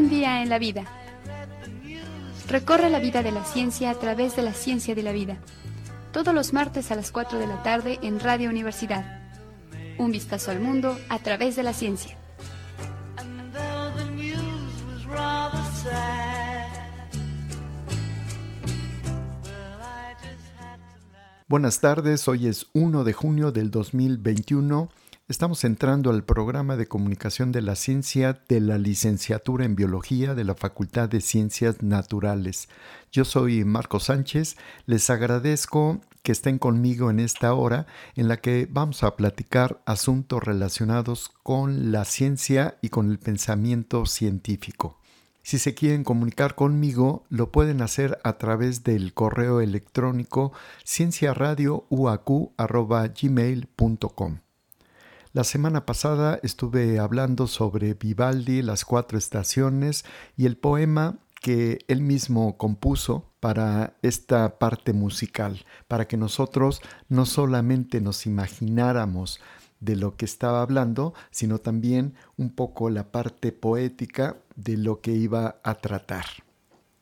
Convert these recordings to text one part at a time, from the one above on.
Un día en la vida. Recorre la vida de la ciencia a través de la ciencia de la vida. Todos los martes a las 4 de la tarde en Radio Universidad. Un vistazo al mundo a través de la ciencia. Buenas tardes, hoy es 1 de junio del 2021. Estamos entrando al programa de comunicación de la ciencia de la licenciatura en biología de la Facultad de Ciencias Naturales. Yo soy Marco Sánchez, les agradezco que estén conmigo en esta hora en la que vamos a platicar asuntos relacionados con la ciencia y con el pensamiento científico. Si se quieren comunicar conmigo, lo pueden hacer a través del correo electrónico cienciaradiouacu.gmail.com. La semana pasada estuve hablando sobre Vivaldi, las cuatro estaciones y el poema que él mismo compuso para esta parte musical, para que nosotros no solamente nos imagináramos de lo que estaba hablando, sino también un poco la parte poética de lo que iba a tratar.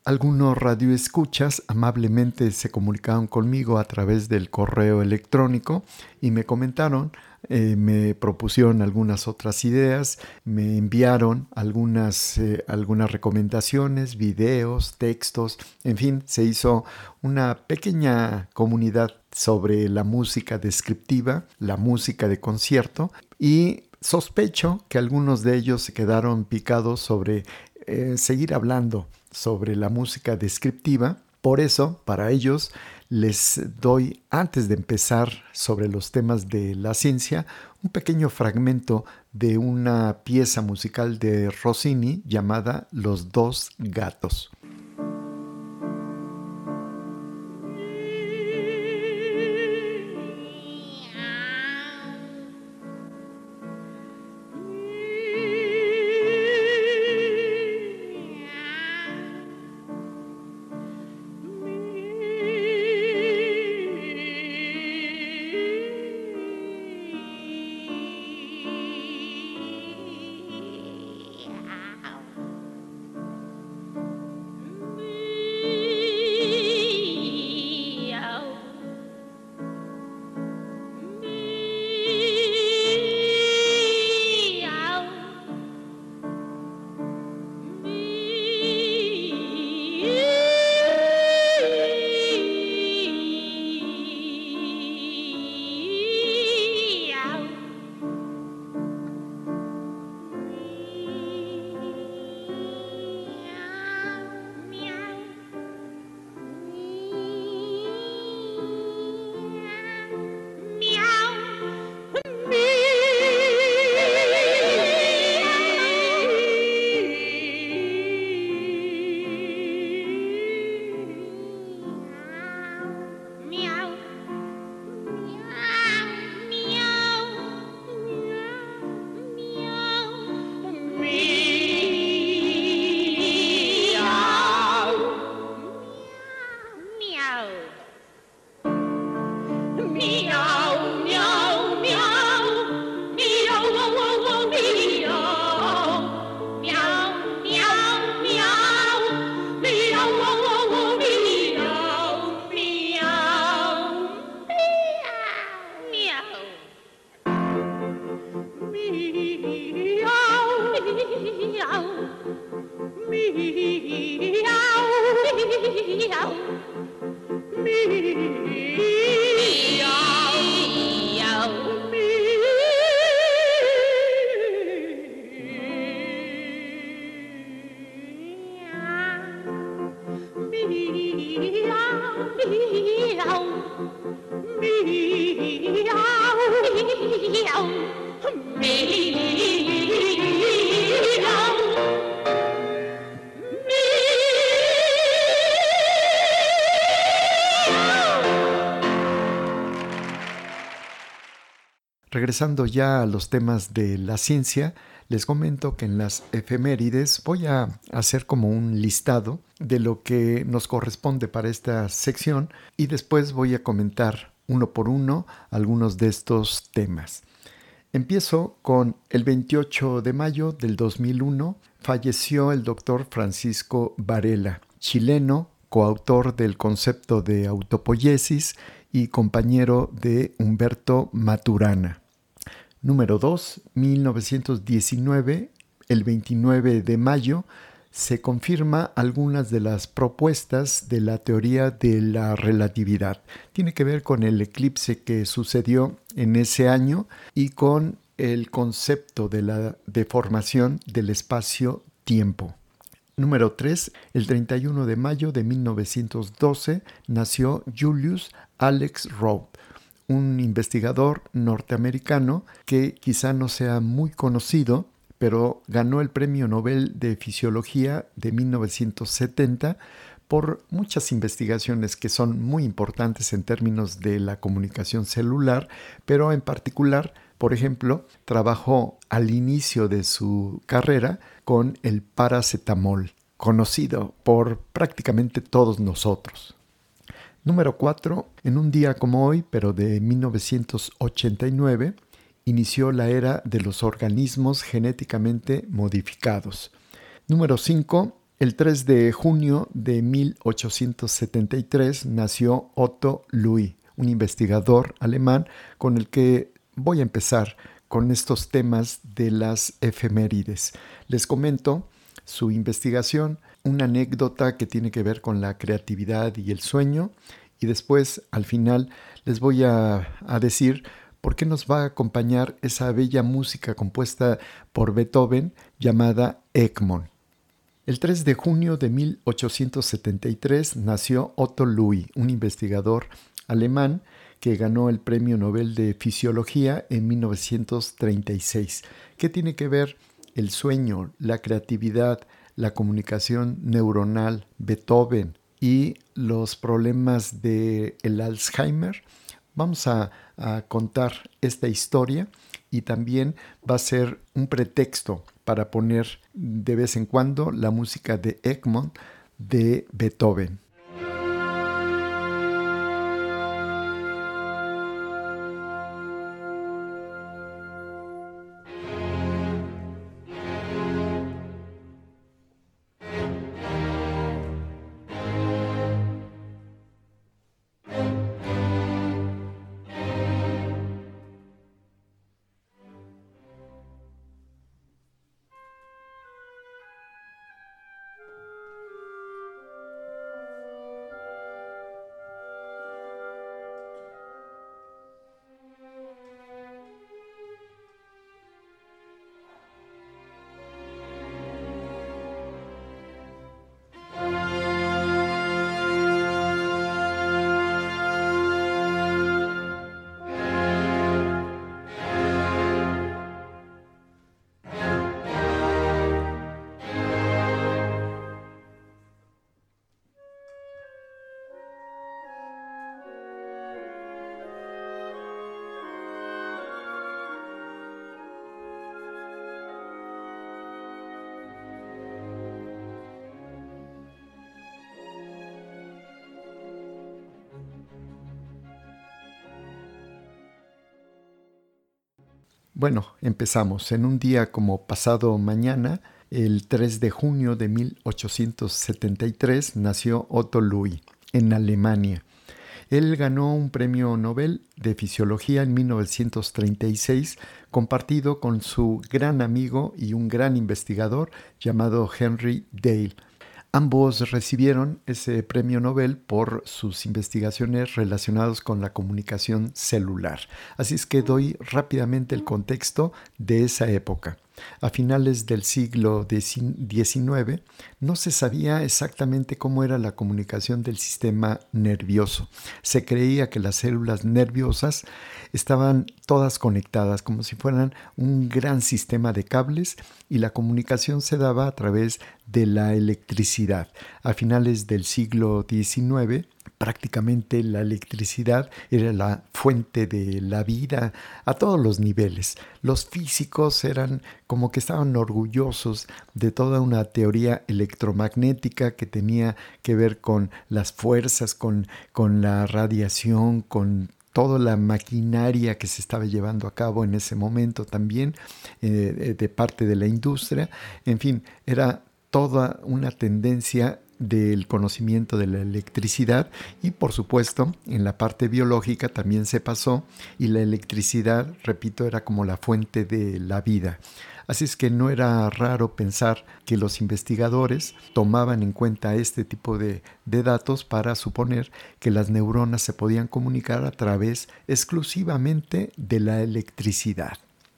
Algunos radioescuchas amablemente se comunicaron conmigo a través del correo electrónico y me comentaron, eh, me propusieron algunas otras ideas, me enviaron algunas, eh, algunas recomendaciones, videos, textos, en fin, se hizo una pequeña comunidad sobre la música descriptiva, la música de concierto y sospecho que algunos de ellos se quedaron picados sobre eh, seguir hablando sobre la música descriptiva. Por eso, para ellos, les doy, antes de empezar sobre los temas de la ciencia, un pequeño fragmento de una pieza musical de Rossini llamada Los dos gatos. Regresando ya a los temas de la ciencia, les comento que en las efemérides voy a hacer como un listado de lo que nos corresponde para esta sección y después voy a comentar uno por uno algunos de estos temas. Empiezo con el 28 de mayo del 2001 falleció el doctor Francisco Varela, chileno, coautor del concepto de autopoiesis y compañero de Humberto Maturana. Número 2, 1919, el 29 de mayo, se confirma algunas de las propuestas de la teoría de la relatividad. Tiene que ver con el eclipse que sucedió en ese año y con el concepto de la deformación del espacio-tiempo. Número 3. El 31 de mayo de 1912 nació Julius Alex Rowe, un investigador norteamericano que quizá no sea muy conocido, pero ganó el Premio Nobel de Fisiología de 1970 por muchas investigaciones que son muy importantes en términos de la comunicación celular, pero en particular, por ejemplo, trabajó al inicio de su carrera con el paracetamol, conocido por prácticamente todos nosotros. Número 4. En un día como hoy, pero de 1989, inició la era de los organismos genéticamente modificados. Número 5. El 3 de junio de 1873 nació Otto Louis, un investigador alemán con el que voy a empezar con estos temas de las efemérides. Les comento su investigación, una anécdota que tiene que ver con la creatividad y el sueño, y después, al final, les voy a, decir por qué nos va a acompañar esa bella música compuesta por Beethoven llamada Egmont. El 3 de junio de 1873 nació Otto Louis, un investigador alemán que ganó el Premio Nobel de Fisiología en 1936. ¿Qué tiene que ver el sueño, la creatividad, la comunicación neuronal, Beethoven y los problemas del el Alzheimer? Vamos a, a contar esta historia y también va a ser un pretexto para poner de vez en cuando la música de Egmont de Beethoven. Bueno, empezamos. En un día como pasado mañana, el 3 de junio de 1873, nació Otto Louis en Alemania. Él ganó un premio Nobel de Fisiología en 1936, compartido con su gran amigo y un gran investigador llamado Henry Dale. Ambos recibieron ese premio Nobel por sus investigaciones relacionadas con la comunicación celular. Así es que doy rápidamente el contexto de esa época. A finales del siglo XIX no se sabía exactamente cómo era la comunicación del sistema nervioso. Se creía que las células nerviosas estaban todas conectadas como si fueran un gran sistema de cables y la comunicación se daba a través de la electricidad. A finales del siglo XIX prácticamente la electricidad era la fuente de la vida a todos los niveles. Los físicos eran como que estaban orgullosos de toda una teoría electromagnética que tenía que ver con las fuerzas, con, con la radiación, con toda la maquinaria que se estaba llevando a cabo en ese momento también eh, de parte de la industria. En fin, era toda una tendencia del conocimiento de la electricidad y por supuesto en la parte biológica también se pasó y la electricidad, repito, era como la fuente de la vida. Así es que no era raro pensar que los investigadores tomaban en cuenta este tipo de, de, datos para suponer que las neuronas se podían comunicar a través exclusivamente de la electricidad.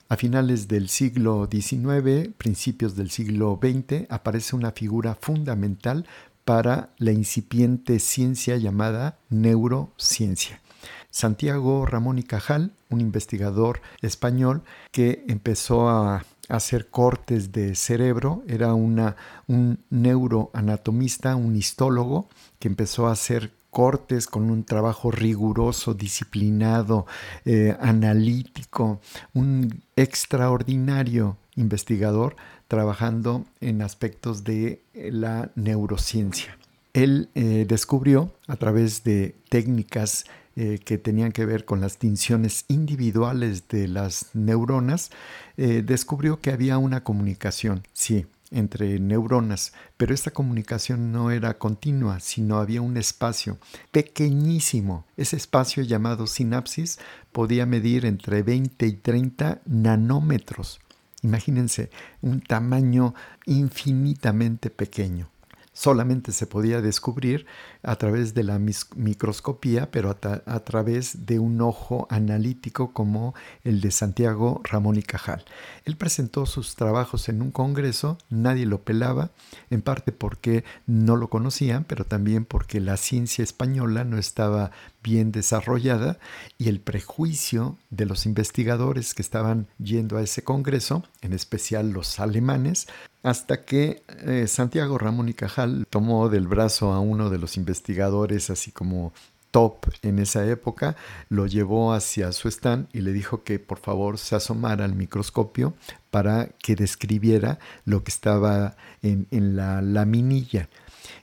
A finales del siglo XIX, principios del siglo XX, aparece una figura fundamental para la incipiente ciencia llamada neurociencia. Santiago Ramón y Cajal, un investigador español que empezó a hacer cortes de cerebro, era una, un neuroanatomista, un histólogo, que empezó a hacer cortes con un trabajo riguroso, disciplinado, eh, analítico, un extraordinario investigador trabajando en aspectos de eh, la neurociencia. Él eh, descubrió a través de técnicas eh, que tenían que ver con las tinciones individuales de las neuronas, descubrió que había una comunicación, sí, entre neuronas, pero esta comunicación no era continua, sino había un espacio pequeñísimo. Ese espacio llamado sinapsis podía medir entre 20 y 30 nanómetros. Imagínense un tamaño infinitamente pequeño solamente se podía descubrir a través de la microscopía, pero a, través de un ojo analítico como el de Santiago Ramón y Cajal. Él presentó sus trabajos en un congreso, nadie lo pelaba, en parte porque no lo conocían, pero también porque la ciencia española no estaba bien desarrollada y el prejuicio de los investigadores que estaban yendo a ese congreso, en especial los alemanes, hasta que eh, Santiago Ramón y Cajal tomó del brazo a uno de los investigadores así como top en esa época, lo llevó hacia su stand y le dijo que por favor se asomara al microscopio para que describiera lo que estaba en, en la laminilla.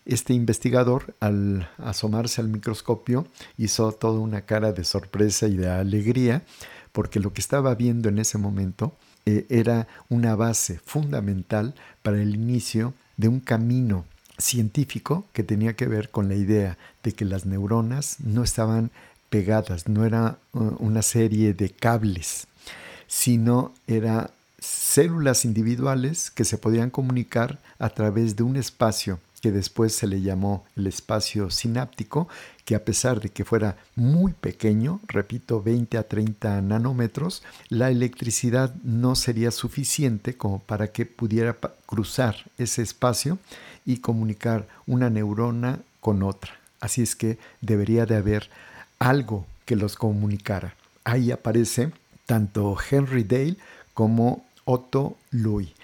Este investigador, al asomarse al microscopio, hizo toda una cara de sorpresa y de alegría, porque lo que estaba viendo en ese momento eh, era una base fundamental para el inicio de un camino científico que tenía que ver con la idea de que las neuronas no estaban pegadas, no era uh, una serie de cables, sino era células individuales que se podían comunicar a través de un espacio que después se le llamó el espacio sináptico, que a pesar de que fuera muy pequeño, repito, 20 a 30 nanómetros, la electricidad no sería suficiente como para que pudiera cruzar ese espacio y comunicar una neurona con otra. Así es que debería de haber algo que los comunicara. Ahí aparece tanto Henry Dale como Otto Louis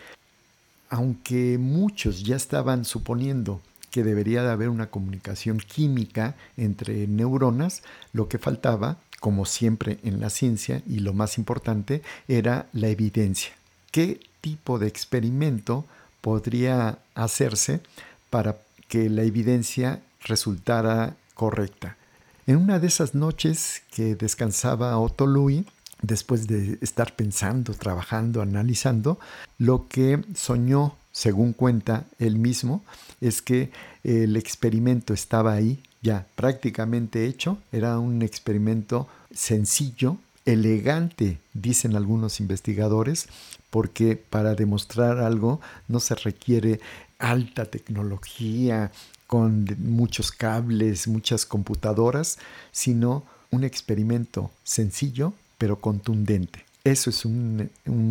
aunque muchos ya estaban suponiendo que debería de haber una comunicación química entre neuronas, lo que faltaba, como siempre en la ciencia, y lo más importante, era la evidencia. ¿Qué tipo de experimento podría hacerse para que la evidencia resultara correcta? En una de esas noches que descansaba Otto Louis, después de estar pensando, trabajando, analizando, lo que soñó, según cuenta él mismo, es que el experimento estaba ahí, ya prácticamente hecho, era un experimento sencillo, elegante, dicen algunos investigadores, porque para demostrar algo no se requiere alta tecnología, con muchos cables, muchas computadoras, sino un experimento sencillo pero contundente. Eso es un,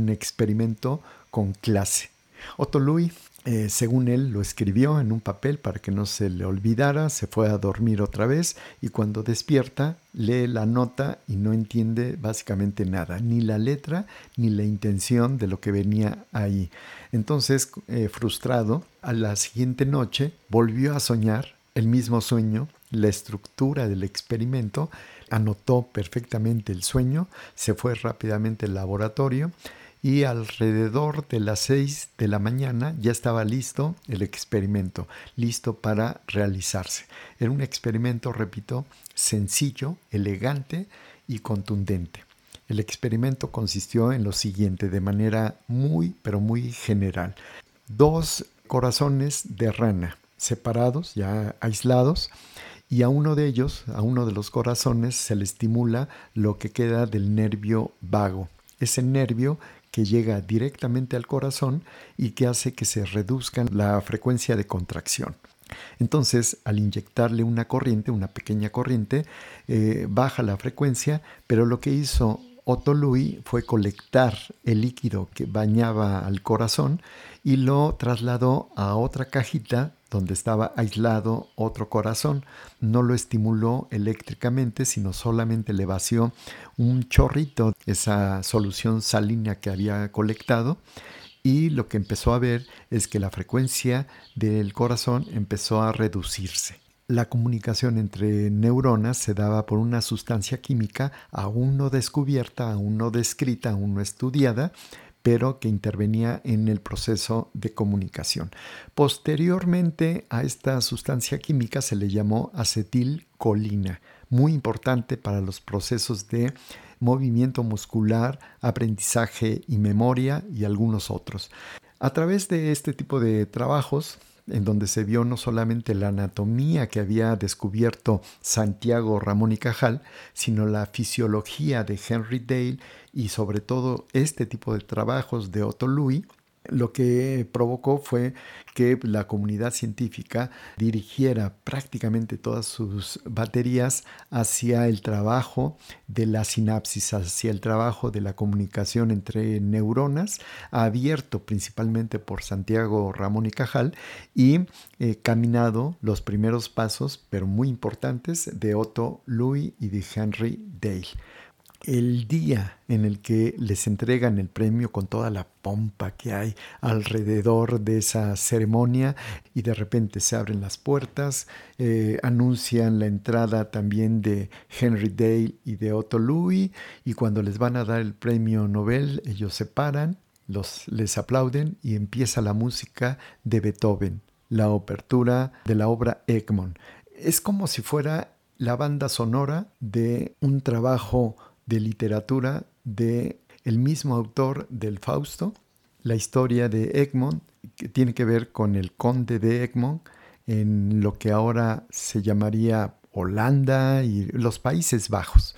experimento con clase. Otto Louis, eh, según él, lo escribió en un papel para que no se le olvidara, se fue a dormir otra vez y cuando despierta lee la nota y no entiende básicamente nada, ni la letra ni la intención de lo que venía ahí. Entonces, eh, frustrado, a la siguiente noche volvió a soñar el mismo sueño, la estructura del experimento, anotó perfectamente el sueño, se fue rápidamente al laboratorio y alrededor de las 6 de la mañana ya estaba listo el experimento, listo para realizarse. Era un experimento, repito, sencillo, elegante y contundente. El experimento consistió en lo siguiente, de manera muy, pero muy general. Dos corazones de rana separados, ya aislados, y a uno de ellos, a uno de los corazones, se le estimula lo que queda del nervio vago. Ese nervio que llega directamente al corazón y que hace que se reduzca la frecuencia de contracción. Entonces, al inyectarle una corriente, una pequeña corriente, eh, baja la frecuencia, pero lo que hizo Otto Louis fue colectar el líquido que bañaba al corazón y lo trasladó a otra cajita donde estaba aislado otro corazón. No lo estimuló eléctricamente, sino solamente le vació un chorrito, esa solución salina que había colectado. Y lo que empezó a ver es que la frecuencia del corazón empezó a reducirse. La comunicación entre neuronas se daba por una sustancia química aún no descubierta, aún no descrita, aún no estudiada, pero que intervenía en el proceso de comunicación. Posteriormente a esta sustancia química se le llamó acetilcolina, muy importante para los procesos de movimiento muscular, aprendizaje y memoria y algunos otros. A través de este tipo de trabajos, en donde se vio no solamente la anatomía que había descubierto Santiago Ramón y Cajal, sino la fisiología de Henry Dale y sobre todo este tipo de trabajos de Otto Louis, lo que provocó fue que la comunidad científica dirigiera prácticamente todas sus baterías hacia el trabajo de la sinapsis, hacia el trabajo de la comunicación entre neuronas, abierto principalmente por Santiago Ramón y Cajal y eh, caminado los primeros pasos, pero muy importantes, de Otto Louis y de Henry Dale el día en el que les entregan el premio con toda la pompa que hay alrededor de esa ceremonia y de repente se abren las puertas, eh, anuncian la entrada también de Henry Dale y de Otto Louis y cuando les van a dar el premio Nobel ellos se paran, los, les aplauden y empieza la música de Beethoven, la apertura de la obra Egmont. Es como si fuera la banda sonora de un trabajo de literatura de el mismo autor del Fausto, la historia de Egmont, que tiene que ver con el conde de Egmont en lo que ahora se llamaría Holanda y los Países Bajos.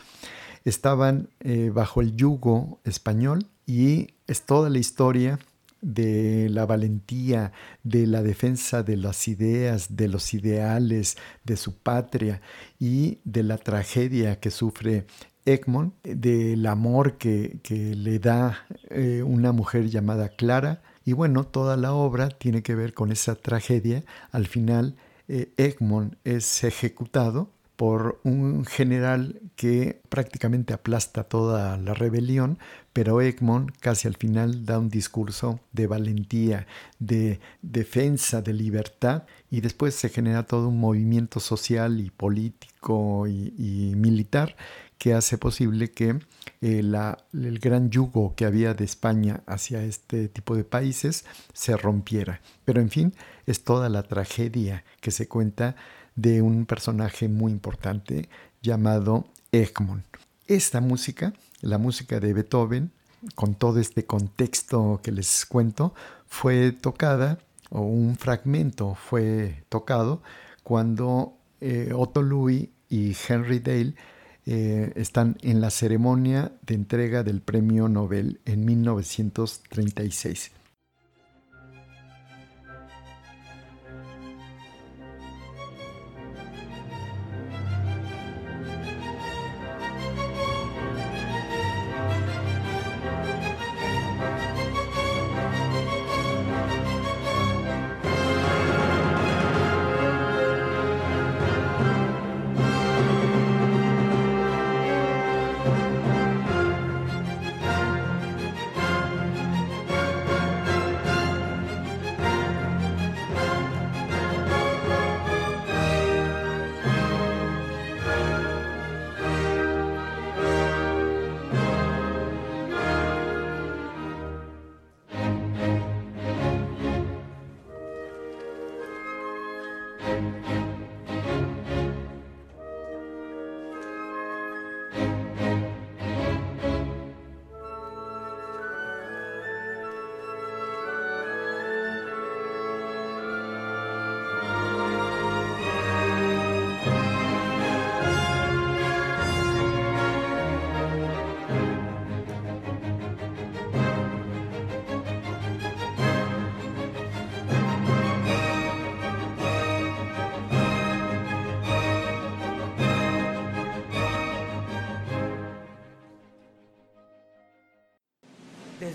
Estaban eh, bajo el yugo español y es toda la historia de la valentía, de la defensa de las ideas, de los ideales, de su patria y de la tragedia que sufre Egmont, del amor que, le da eh, una mujer llamada Clara. Y bueno, toda la obra tiene que ver con esa tragedia. Al final, eh, Egmont es ejecutado por un general que prácticamente aplasta toda la rebelión, pero Egmont casi al final da un discurso de valentía, de defensa, de libertad, y después se genera todo un movimiento social y político y militar que hace posible que eh, el gran yugo que había de España hacia este tipo de países se rompiera. Pero en fin, es toda la tragedia que se cuenta de un personaje muy importante llamado Egmont. Esta música, la música de Beethoven, con todo este contexto que les cuento, fue tocada, o un fragmento fue tocado, cuando eh, Otto Louis y Henry Dale eh, están en la ceremonia de entrega del Premio Nobel en 1936.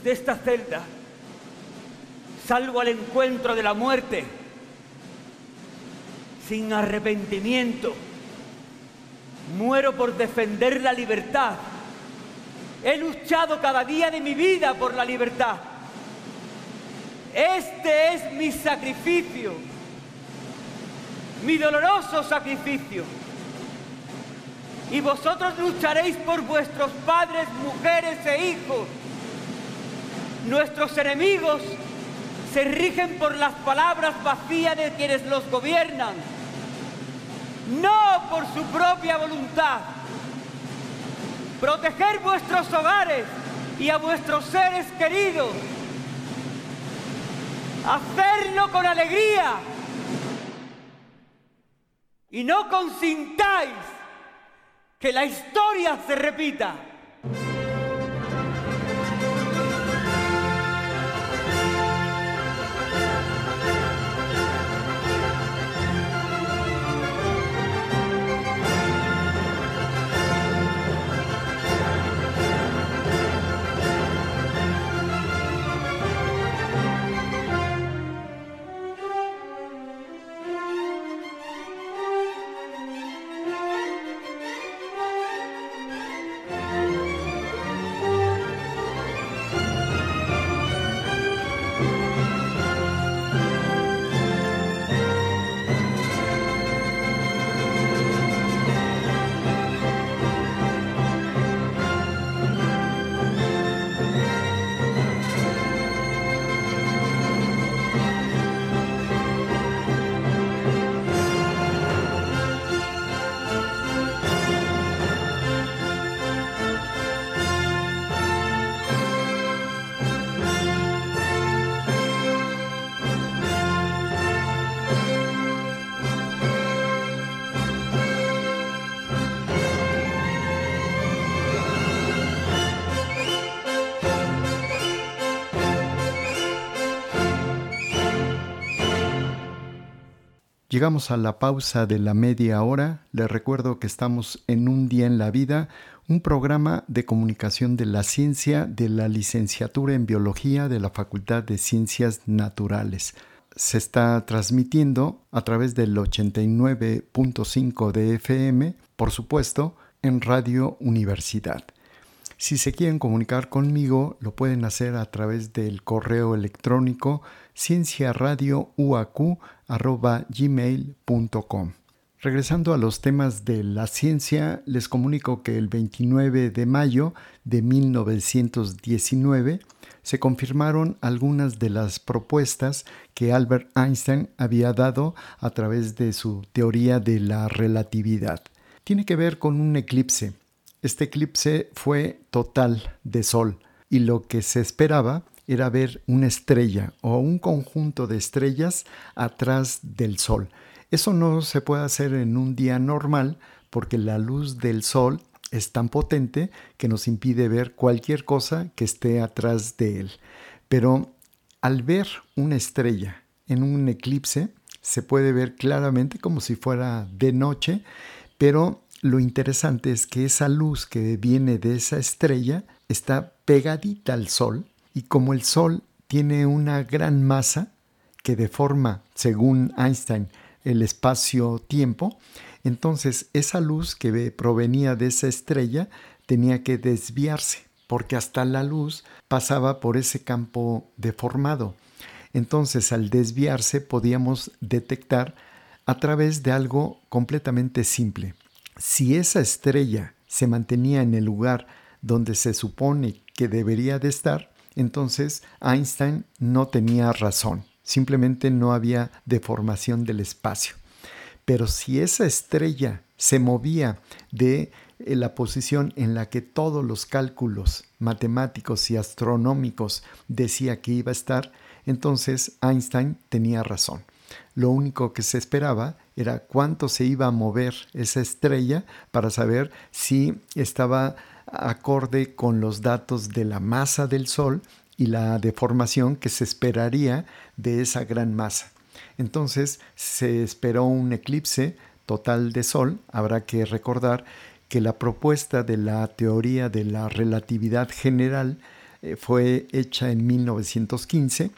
Desde esta celda salgo al encuentro de la muerte sin arrepentimiento. Muero por defender la libertad. He luchado cada día de mi vida por la libertad. Este es mi sacrificio, mi doloroso sacrificio. Y vosotros lucharéis por vuestros padres, mujeres e hijos. Nuestros enemigos se rigen por las palabras vacías de quienes los gobiernan, no por su propia voluntad. Proteger vuestros hogares y a vuestros seres queridos. Hacerlo con alegría. Y no consintáis que la historia se repita. Llegamos a la pausa de la media hora. Les recuerdo que estamos en Un Día en la Vida, un programa de comunicación de la ciencia de la licenciatura en biología de la Facultad de Ciencias Naturales. Se está transmitiendo a través del 89.5 de FM, por supuesto, en Radio Universidad. Si se quieren comunicar conmigo, lo pueden hacer a través del correo electrónico cienciaradiouacu.gmail.com. Regresando a los temas de la ciencia, les comunico que el 29 de mayo de 1919 se confirmaron algunas de las propuestas que Albert Einstein había dado a través de su teoría de la relatividad. Tiene que ver con un eclipse este eclipse fue total de sol y lo que se esperaba era ver una estrella o un conjunto de estrellas atrás del sol. Eso no se puede hacer en un día normal porque la luz del sol es tan potente que nos impide ver cualquier cosa que esté atrás de él. Pero al ver una estrella en un eclipse, se puede ver claramente como si fuera de noche, pero lo interesante es que esa luz que viene de esa estrella está pegadita al Sol y como el Sol tiene una gran masa que deforma, según Einstein, el espacio-tiempo, entonces esa luz que provenía de esa estrella tenía que desviarse, porque hasta la luz pasaba por ese campo deformado. Entonces al desviarse podíamos detectar a través de algo completamente simple si esa estrella se mantenía en el lugar donde se supone que debería de estar, entonces Einstein no tenía razón, simplemente no había deformación del espacio. Pero si esa estrella se movía de eh, la posición en la que todos los cálculos matemáticos y astronómicos decía que iba a estar, entonces Einstein tenía razón. Lo único que se esperaba era cuánto se iba a mover esa estrella para saber si estaba acorde con los datos de la masa del Sol y la deformación que se esperaría de esa gran masa. Entonces se esperó un eclipse total de Sol. Habrá que recordar que la propuesta de la teoría de la relatividad general eh, fue hecha en 1915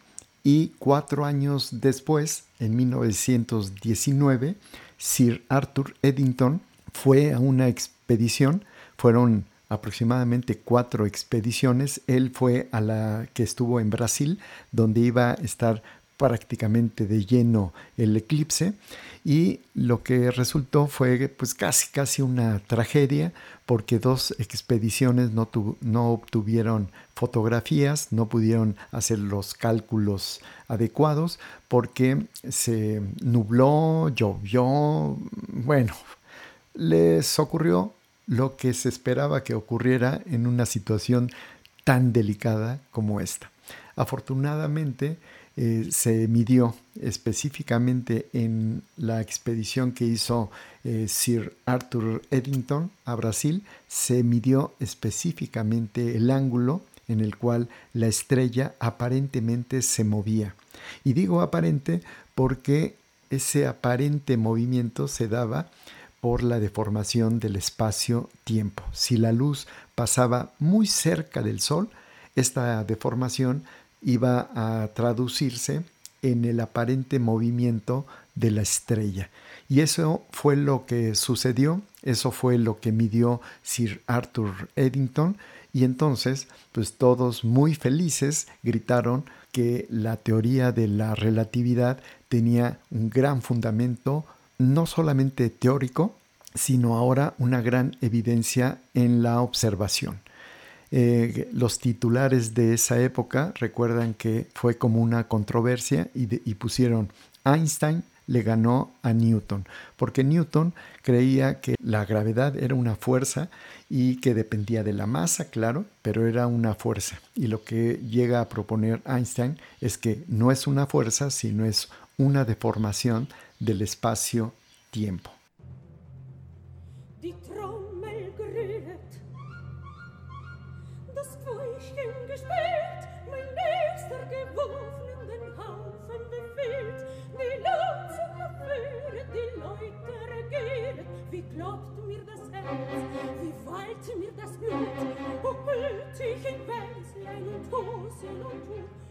y cuatro años después, en 1919, Sir Arthur Eddington fue a una expedición, fueron aproximadamente cuatro expediciones, él fue a la que estuvo en Brasil, donde iba a estar prácticamente de lleno el eclipse. Y lo que resultó fue pues casi casi una tragedia porque dos expediciones no, no obtuvieron fotografías, no pudieron hacer los cálculos adecuados porque se nubló, llovió, bueno, les ocurrió lo que se esperaba que ocurriera en una situación tan delicada como esta. Afortunadamente, eh, se midió específicamente en la expedición que hizo eh, Sir Arthur Eddington a Brasil, se midió específicamente el ángulo en el cual la estrella aparentemente se movía. Y digo aparente porque ese aparente movimiento se daba por la deformación del espacio-tiempo. Si la luz pasaba muy cerca del Sol, esta deformación iba a traducirse en el aparente movimiento de la estrella. Y eso fue lo que sucedió, eso fue lo que midió Sir Arthur Eddington y entonces pues todos muy felices gritaron que la teoría de la relatividad tenía un gran fundamento no solamente teórico, sino ahora una gran evidencia en la observación. Eh, los titulares de esa época recuerdan que fue como una controversia y, y pusieron Einstein le ganó a Newton, porque Newton creía que la gravedad era una fuerza y que dependía de la masa, claro, pero era una fuerza. Y lo que llega a proponer Einstein es que no es una fuerza, sino es una deformación del espacio-tiempo. Die Trommel grünet, das Feuchten gespielt, mein nächster geworfen den Haufen befehlt, die Lanze verführet, die Leute regieren, wie klopft mir das Herz, wie wallt mir das Blut, umhüllt ich in Wänzlein und Hosen und Hut,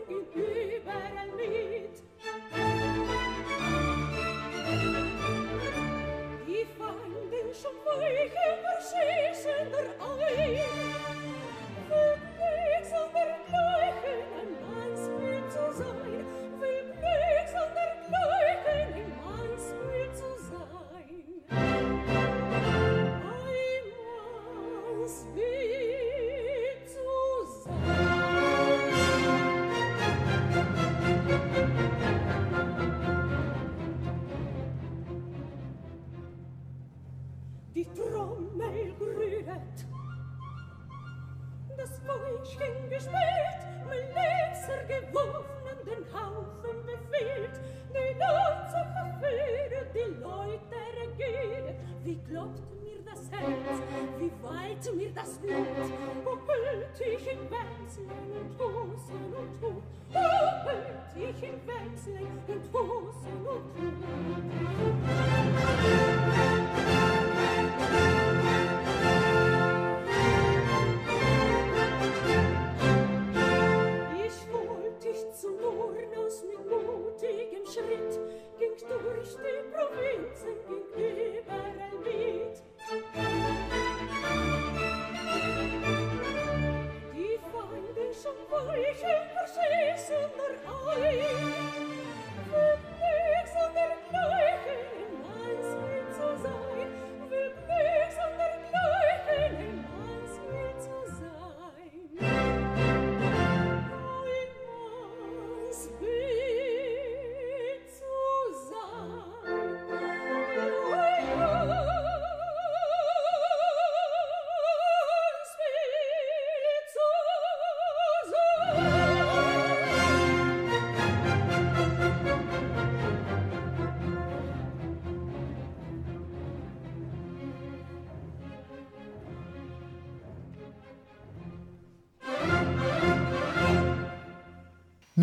ich Fäuschen gespielt, mein Leser geworfen den Haufen befehlt, die Lanze verführt, die Leute regiert, wie klopft mir das Herz, wie weit mir das Blut, wo ich in Wechseln und Hosen und Tuch, wo hüllt ich in Wechseln und Hosen und Ich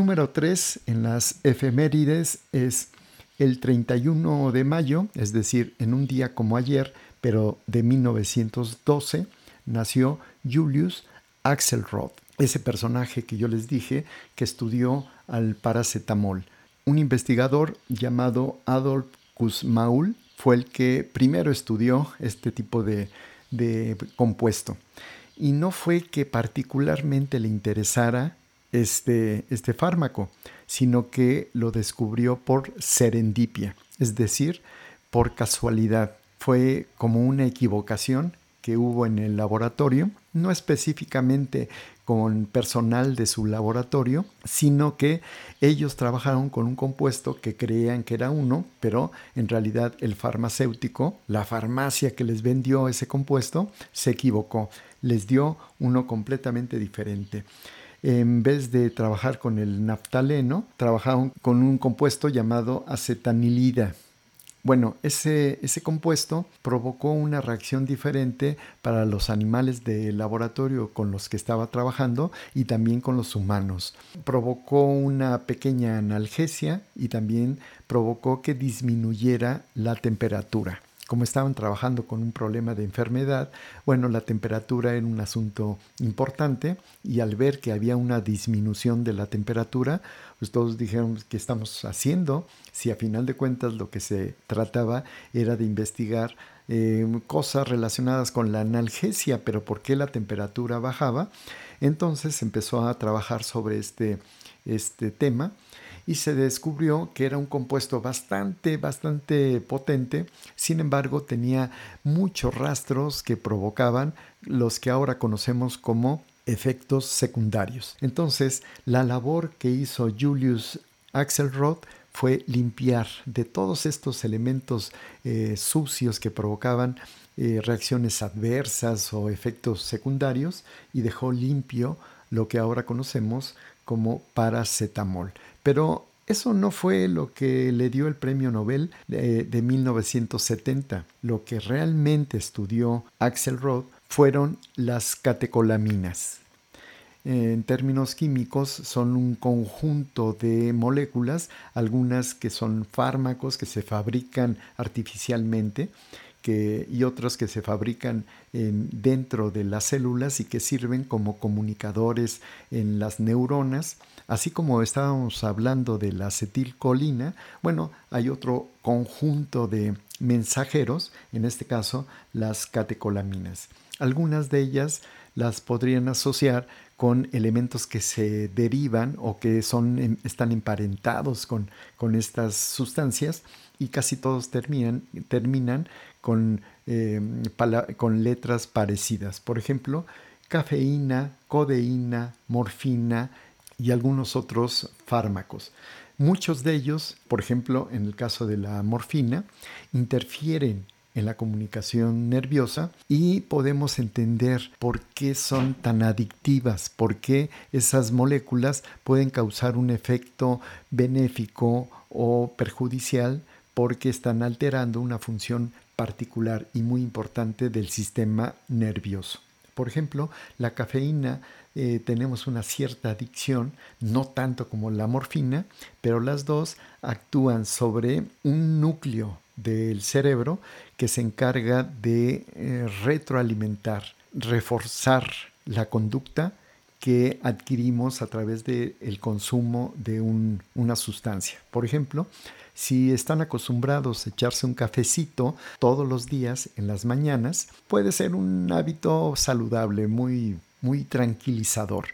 Número 3 en las efemérides es el 31 de mayo, es decir, en un día como ayer, pero de 1912, nació Julius Axelrod, ese personaje que yo les dije que estudió al paracetamol. Un investigador llamado Adolf Kussmaul fue el que primero estudió este tipo de, de compuesto. Y no fue que particularmente le interesara este, este fármaco, sino que lo descubrió por serendipia, es decir, por casualidad. Fue como una equivocación que hubo en el laboratorio, no específicamente con personal de su laboratorio, sino que ellos trabajaron con un compuesto que creían que era uno, pero en realidad el farmacéutico, la farmacia que les vendió ese compuesto, se equivocó, les dio uno completamente diferente en vez de trabajar con el naftaleno, trabajaron con un compuesto llamado acetanilida. Bueno, ese, ese, compuesto provocó una reacción diferente para los animales de laboratorio con los que estaba trabajando y también con los humanos. Provocó una pequeña analgesia y también provocó que disminuyera la temperatura como estaban trabajando con un problema de enfermedad, bueno, la temperatura era un asunto importante y al ver que había una disminución de la temperatura, pues todos dijeron, ¿qué estamos haciendo? Si a final de cuentas lo que se trataba era de investigar eh, cosas relacionadas con la analgesia, pero ¿por qué la temperatura bajaba? Entonces empezó a trabajar sobre este, este tema y se descubrió que era un compuesto bastante, bastante potente, sin embargo tenía muchos rastros que provocaban los que ahora conocemos como efectos secundarios. Entonces, la labor que hizo Julius Axelrod fue limpiar de todos estos elementos eh, sucios que provocaban eh, reacciones adversas o efectos secundarios y dejó limpio lo que ahora conocemos como paracetamol. Pero eso no fue lo que le dio el premio Nobel de, 1970. Lo que realmente estudió Axelrod fueron las catecolaminas. En términos químicos son un conjunto de moléculas, algunas que son fármacos que se fabrican artificialmente y otros que se fabrican dentro de las células y que sirven como comunicadores en las neuronas Así como estábamos hablando de la acetilcolina, bueno, hay otro conjunto de mensajeros, en este caso las catecolaminas. Algunas de ellas las podrían asociar con elementos que se derivan o que son, están emparentados con, con estas sustancias y casi todos terminan, terminan con, em, con letras parecidas. Por ejemplo, cafeína, codeína, morfina, y algunos otros fármacos. Muchos de ellos, por ejemplo, en el caso de la morfina, interfieren en la comunicación nerviosa y podemos entender por qué son tan adictivas, por qué esas moléculas pueden causar un efecto benéfico o perjudicial porque están alterando una función particular y muy importante del sistema nervioso. Por ejemplo, la cafeína eh, tenemos una cierta adicción, no tanto como la morfina, pero las dos actúan sobre un núcleo del cerebro que se encarga de eh, retroalimentar, reforzar la conducta que adquirimos a través del consumo de una sustancia. Por ejemplo, si están acostumbrados a echarse un cafecito todos los días en las mañanas, puede ser un hábito saludable, muy muy tranquilizador.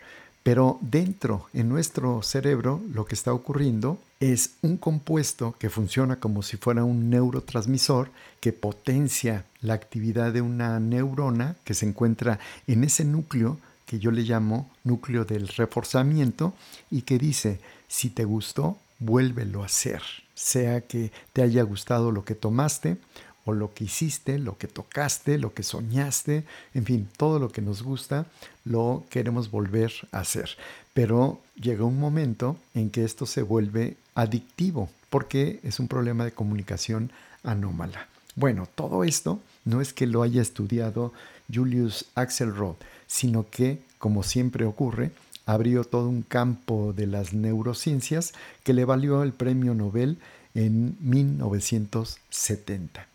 Pero dentro, en nuestro cerebro, lo que está ocurriendo es un compuesto que funciona como si fuera un neurotransmisor que potencia la actividad de una neurona que se encuentra en ese núcleo que yo le llamo núcleo del reforzamiento y que dice, si te gustó, vuélvelo a hacer, sea que te haya gustado lo que tomaste o lo que hiciste, lo que tocaste, lo que soñaste, en fin, todo lo que nos gusta lo queremos volver a hacer. Pero llega un momento en que esto se vuelve adictivo porque es un problema de comunicación anómala. Bueno, todo esto no es que lo haya estudiado Julius Axelrod, sino que, como siempre ocurre, abrió todo un campo de las neurociencias que le valió el premio Nobel en 1970.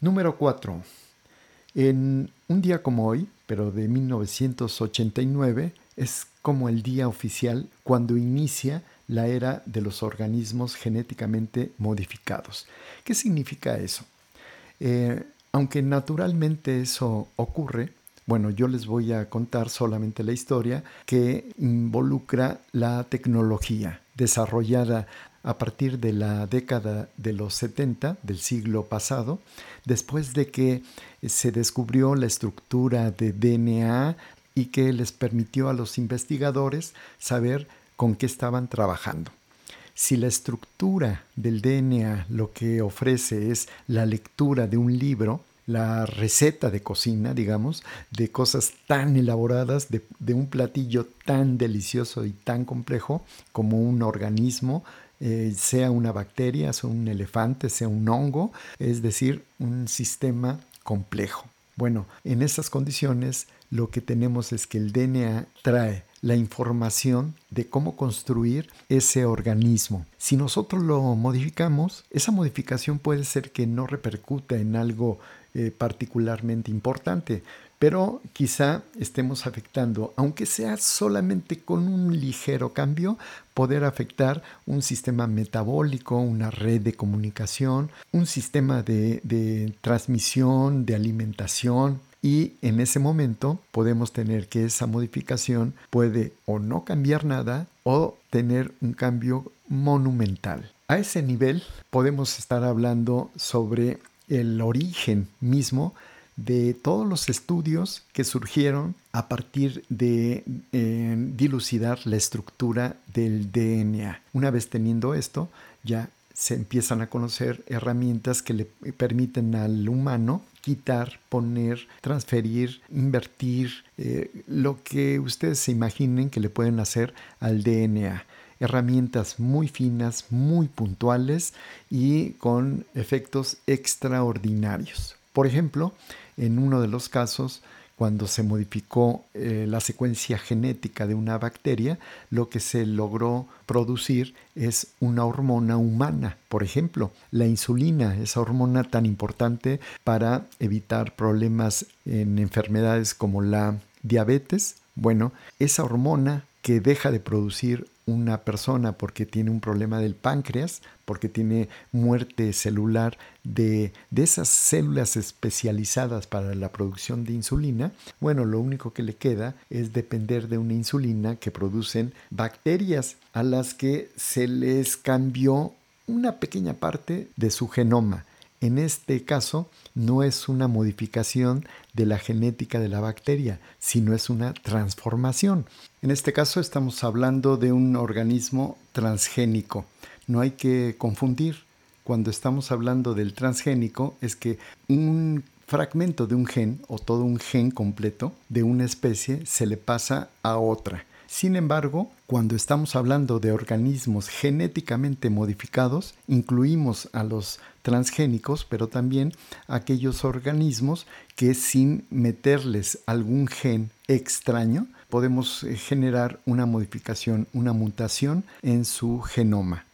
Número 4. En un día como hoy, pero de 1989, es como el día oficial cuando inicia la era de los organismos genéticamente modificados. ¿Qué significa eso? Eh, aunque naturalmente eso ocurre, bueno, yo les voy a contar solamente la historia que involucra la tecnología desarrollada a partir de la década de los 70 del siglo pasado, después de que se descubrió la estructura de DNA y que les permitió a los investigadores saber con qué estaban trabajando. Si la estructura del DNA lo que ofrece es la lectura de un libro, la receta de cocina, digamos, de cosas tan elaboradas, de, de, un platillo tan delicioso y tan complejo como un organismo eh, sea una bacteria, sea un elefante, sea un hongo, es decir, un sistema complejo. Bueno, en esas condiciones lo que tenemos es que el DNA trae la información de cómo construir ese organismo. Si nosotros lo modificamos, esa modificación puede ser que no repercuta en algo eh, particularmente importante, pero quizá estemos afectando, aunque sea solamente con un ligero cambio, poder afectar un sistema metabólico, una red de comunicación, un sistema de, de transmisión, de alimentación, y en ese momento podemos tener que esa modificación puede o no cambiar nada o tener un cambio monumental. A ese nivel podemos estar hablando sobre el origen mismo de todos los estudios que surgieron a partir de eh, dilucidar la estructura del DNA. Una vez teniendo esto, ya se empiezan a conocer herramientas que le permiten al humano quitar, poner, transferir, invertir, eh, lo que ustedes se imaginen que le pueden hacer al DNA herramientas muy finas, muy puntuales y con efectos extraordinarios. Por ejemplo, en uno de los casos, cuando se modificó eh, la secuencia genética de una bacteria, lo que se logró producir es una hormona humana. Por ejemplo, la insulina, esa hormona tan importante para evitar problemas en enfermedades como la diabetes. Bueno, esa hormona que deja de producir una persona porque tiene un problema del páncreas, porque tiene muerte celular de, de, esas células especializadas para la producción de insulina, bueno, lo único que le queda es depender de una insulina que producen bacterias a las que se les cambió una pequeña parte de su genoma. En este caso, no es una modificación de la genética de la bacteria, sino es una transformación. En este caso estamos hablando de un organismo transgénico. No hay que confundir. Cuando estamos hablando del transgénico es que un fragmento de un gen o todo un gen completo de una especie se le pasa a otra. Sin embargo, cuando estamos hablando de organismos genéticamente modificados, incluimos a los transgénicos, pero también aquellos organismos que sin meterles algún gen extraño, podemos eh, generar una modificación, una mutación en su genoma.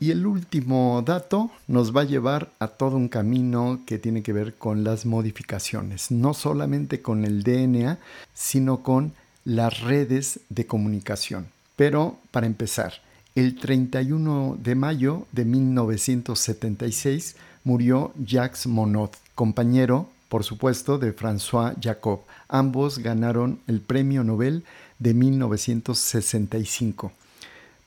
Y el último dato nos va a llevar a todo un camino que tiene que ver con las modificaciones, no solamente con el DNA, sino con las redes de comunicación. Pero para empezar, el 31 de mayo de 1976 murió Jacques Monod, compañero, por supuesto, de François Jacob. Ambos ganaron el Premio Nobel de 1965.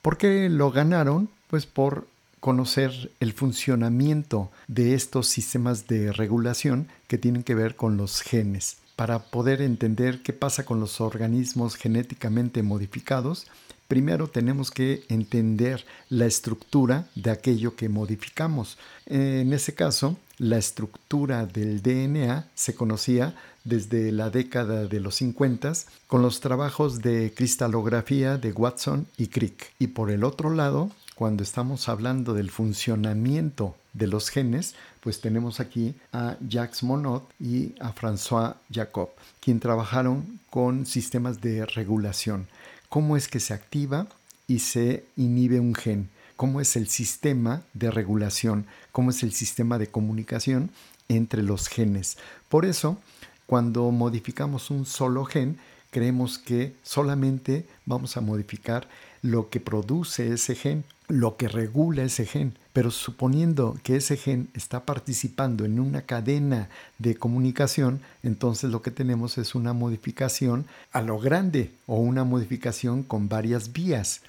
¿Por qué lo ganaron? Pues por conocer el funcionamiento de estos sistemas de regulación que tienen que ver con los genes para poder entender qué pasa con los organismos genéticamente modificados, primero tenemos que entender la estructura de aquello que modificamos. En ese caso, la estructura del DNA se conocía desde la década de los 50 con los trabajos de cristalografía de Watson y Crick. Y por el otro lado, cuando estamos hablando del funcionamiento de los genes, pues tenemos aquí a Jacques Monod y a François Jacob, quien trabajaron con sistemas de regulación. ¿Cómo es que se activa y se inhibe un gen? ¿Cómo es el sistema de regulación? ¿Cómo es el sistema de comunicación entre los genes? Por eso, cuando modificamos un solo gen, creemos que solamente vamos a modificar lo que produce ese gen, lo que regula ese gen. Pero suponiendo que ese gen está participando en una cadena de comunicación, entonces lo que tenemos es una modificación a lo grande o una modificación con varias vías.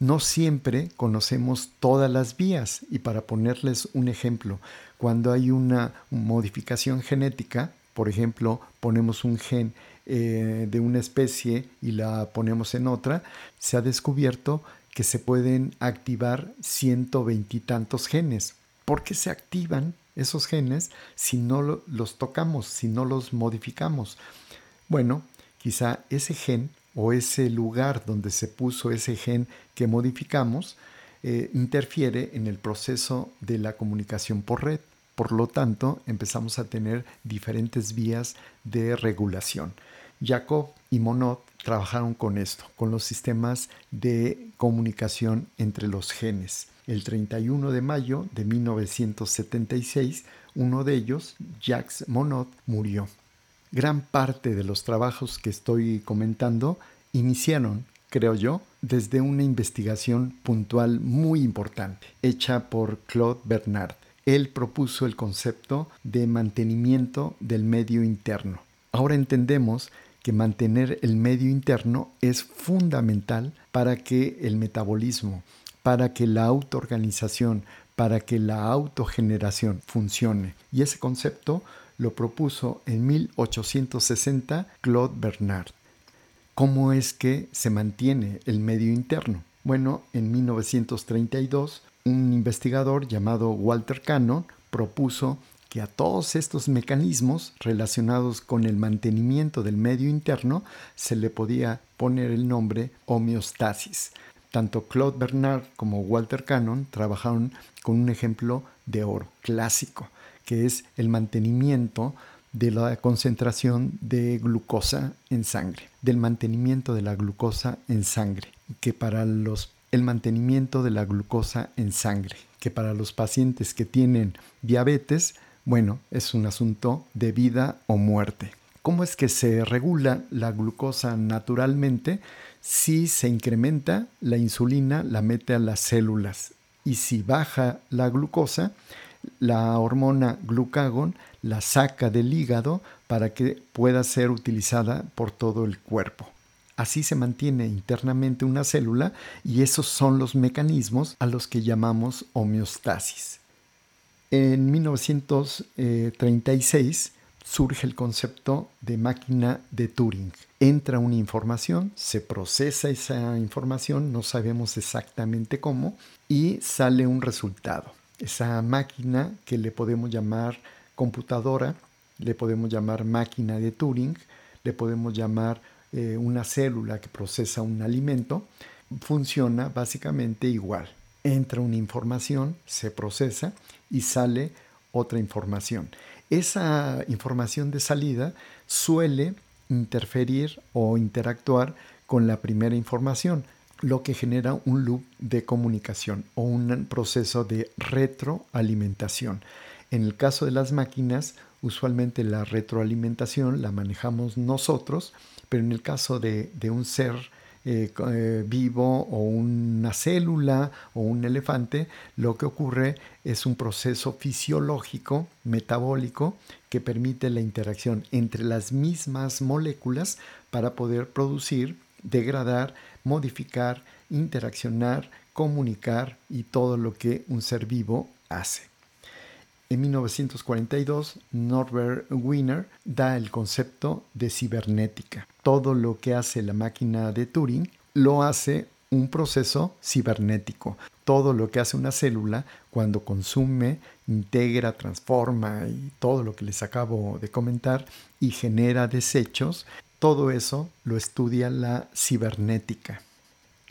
No siempre conocemos todas las vías y para ponerles un ejemplo, cuando hay una modificación genética, por ejemplo, ponemos un gen eh, de una especie y la ponemos en otra, se ha descubierto que se pueden activar ciento veintitantos genes. ¿Por qué se activan esos genes si no los tocamos, si no los modificamos? Bueno, quizá ese gen o ese lugar donde se puso ese gen que modificamos eh, interfiere en el proceso de la comunicación por red. Por lo tanto, empezamos a tener diferentes vías de regulación. Jacob y Monod trabajaron con esto, con los sistemas de comunicación entre los genes. El 31 de mayo de 1976, uno de ellos, Jacques Monod, murió. Gran parte de los trabajos que estoy comentando iniciaron, creo yo, desde una investigación puntual muy importante, hecha por Claude Bernard. Él propuso el concepto de mantenimiento del medio interno. Ahora entendemos que mantener el medio interno es fundamental para que el metabolismo, para que la autoorganización, para que la autogeneración funcione. Y ese concepto lo propuso en 1860 Claude Bernard. ¿Cómo es que se mantiene el medio interno? Bueno, en 1932 un investigador llamado Walter Cannon propuso que a todos estos mecanismos relacionados con el mantenimiento del medio interno se le podía poner el nombre homeostasis. Tanto Claude Bernard como Walter Cannon trabajaron con un ejemplo de oro clásico, que es el mantenimiento de la concentración de glucosa en sangre, del mantenimiento de la glucosa en sangre, que para los el mantenimiento de la glucosa en sangre, que para los pacientes que tienen diabetes bueno, es un asunto de vida o muerte. ¿Cómo es que se regula la glucosa naturalmente? Si se incrementa, la insulina la mete a las células y si baja la glucosa, la hormona glucagón la saca del hígado para que pueda ser utilizada por todo el cuerpo. Así se mantiene internamente una célula y esos son los mecanismos a los que llamamos homeostasis. En 1936 surge el concepto de máquina de Turing. Entra una información, se procesa esa información, no sabemos exactamente cómo, y sale un resultado. Esa máquina que le podemos llamar computadora, le podemos llamar máquina de Turing, le podemos llamar eh, una célula que procesa un alimento, funciona básicamente igual. Entra una información, se procesa y sale otra información esa información de salida suele interferir o interactuar con la primera información, lo que genera un loop de comunicación o un proceso de retroalimentación. En el caso de las máquinas, usualmente la retroalimentación la manejamos nosotros, pero en el caso de, un ser eh, eh, vivo o una célula o un elefante, lo que ocurre es un proceso fisiológico, metabólico, que permite la interacción entre las mismas moléculas para poder producir, degradar, modificar, interaccionar, comunicar y todo lo que un ser vivo hace. En 1942, Norbert Wiener da el concepto de cibernética. Todo lo que hace la máquina de Turing lo hace un proceso cibernético. Todo lo que hace una célula cuando consume, integra, transforma y todo lo que les acabo de comentar y genera desechos, todo eso lo estudia la cibernética.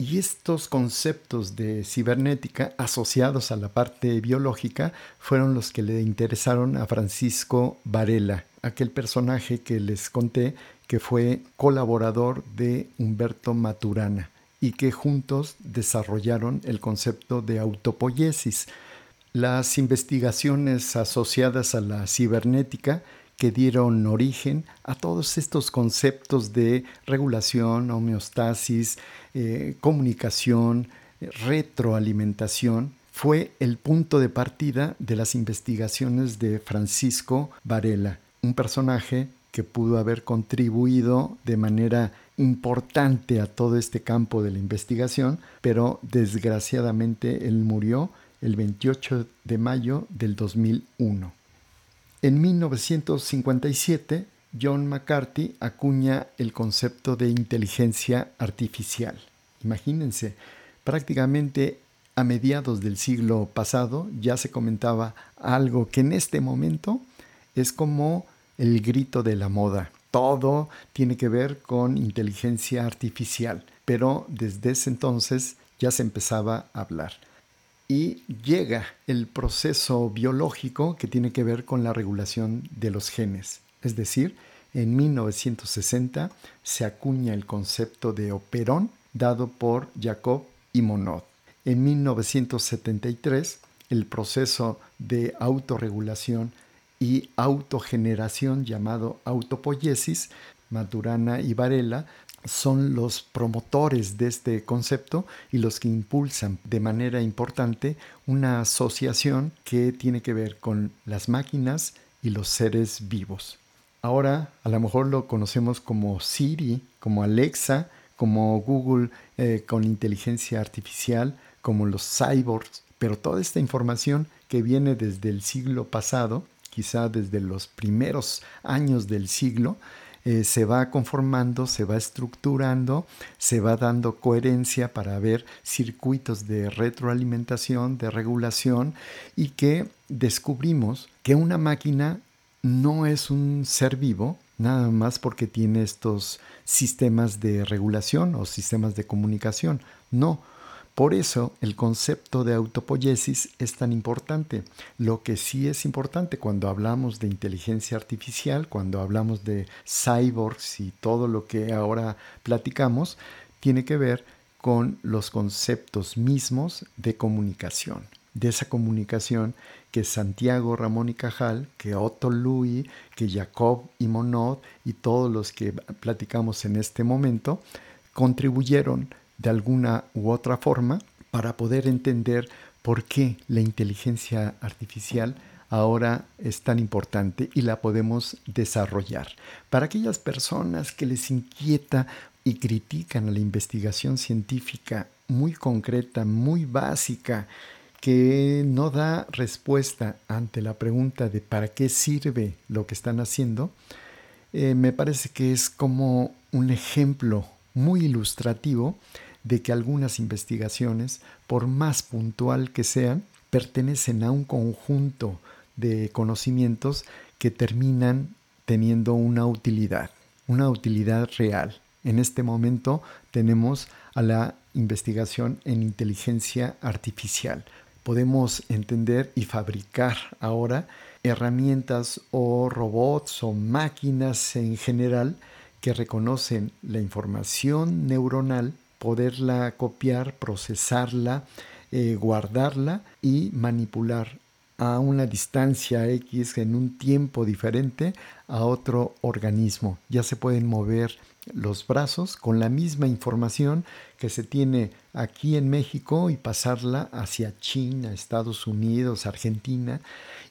Y estos conceptos de cibernética asociados a la parte biológica fueron los que le interesaron a Francisco Varela, aquel personaje que les conté que fue colaborador de Humberto Maturana y que juntos desarrollaron el concepto de autopoiesis. Las investigaciones asociadas a la cibernética que dieron origen a todos estos conceptos de regulación, homeostasis, eh, comunicación, retroalimentación, fue el punto de partida de las investigaciones de Francisco Varela, un personaje que pudo haber contribuido de manera importante a todo este campo de la investigación, pero desgraciadamente él murió el 28 de mayo del 2001. En 1957, John McCarthy acuña el concepto de inteligencia artificial. Imagínense, prácticamente a mediados del siglo pasado ya se comentaba algo que en este momento es como el grito de la moda. Todo tiene que ver con inteligencia artificial, pero desde ese entonces ya se empezaba a hablar y llega el proceso biológico que tiene que ver con la regulación de los genes. Es decir, en 1960 se acuña el concepto de operón dado por Jacob y Monod. En 1973 el proceso de autorregulación y autogeneración llamado autopoiesis, Maturana y Varela son los promotores de este concepto y los que impulsan de manera importante una asociación que tiene que ver con las máquinas y los seres vivos. Ahora a lo mejor lo conocemos como Siri, como Alexa, como Google eh, con inteligencia artificial, como los cyborgs, pero toda esta información que viene desde el siglo pasado, quizá desde los primeros años del siglo, eh, se va conformando, se va estructurando, se va dando coherencia para ver circuitos de retroalimentación, de regulación y que descubrimos que una máquina no es un ser vivo, nada más porque tiene estos sistemas de regulación o sistemas de comunicación. No, por eso el concepto de autopoiesis es tan importante. Lo que sí es importante cuando hablamos de inteligencia artificial, cuando hablamos de cyborgs y todo lo que ahora platicamos, tiene que ver con los conceptos mismos de comunicación. De esa comunicación que Santiago Ramón y Cajal, que Otto Louis, que Jacob y Monod y todos los que platicamos en este momento contribuyeron de alguna u otra forma para poder entender por qué la inteligencia artificial ahora es tan importante y la podemos desarrollar. Para aquellas personas que les inquieta y critican a la investigación científica muy concreta, muy básica, que no da respuesta ante la pregunta de para qué sirve lo que están haciendo, eh, me parece que es como un ejemplo muy ilustrativo de que algunas investigaciones, por más puntual que sean, pertenecen a un conjunto de conocimientos que terminan teniendo una utilidad, una utilidad real. En este momento tenemos a la investigación en inteligencia artificial. Podemos entender y fabricar ahora herramientas o robots o máquinas en general que reconocen la información neuronal, poderla copiar, procesarla, eh, guardarla y manipular a una distancia X en un tiempo diferente a otro organismo. Ya se pueden mover los brazos con la misma información que se tiene aquí en México y pasarla hacia China, Estados Unidos, Argentina.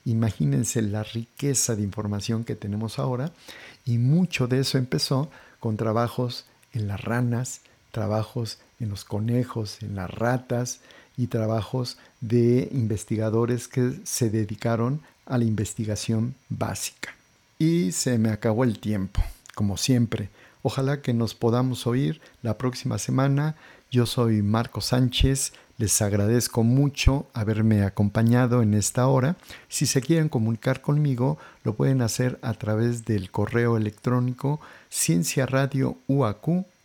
Imagínense la riqueza de información que tenemos ahora y mucho de eso empezó con trabajos en las ranas, trabajos en los conejos, en las ratas y trabajos de investigadores que se dedicaron a la investigación básica. Y se me acabó el tiempo, como siempre. Ojalá que nos podamos oír la próxima semana. Yo soy Marco Sánchez. Les agradezco mucho haberme acompañado en esta hora. Si se quieren comunicar conmigo, lo pueden hacer a través del correo electrónico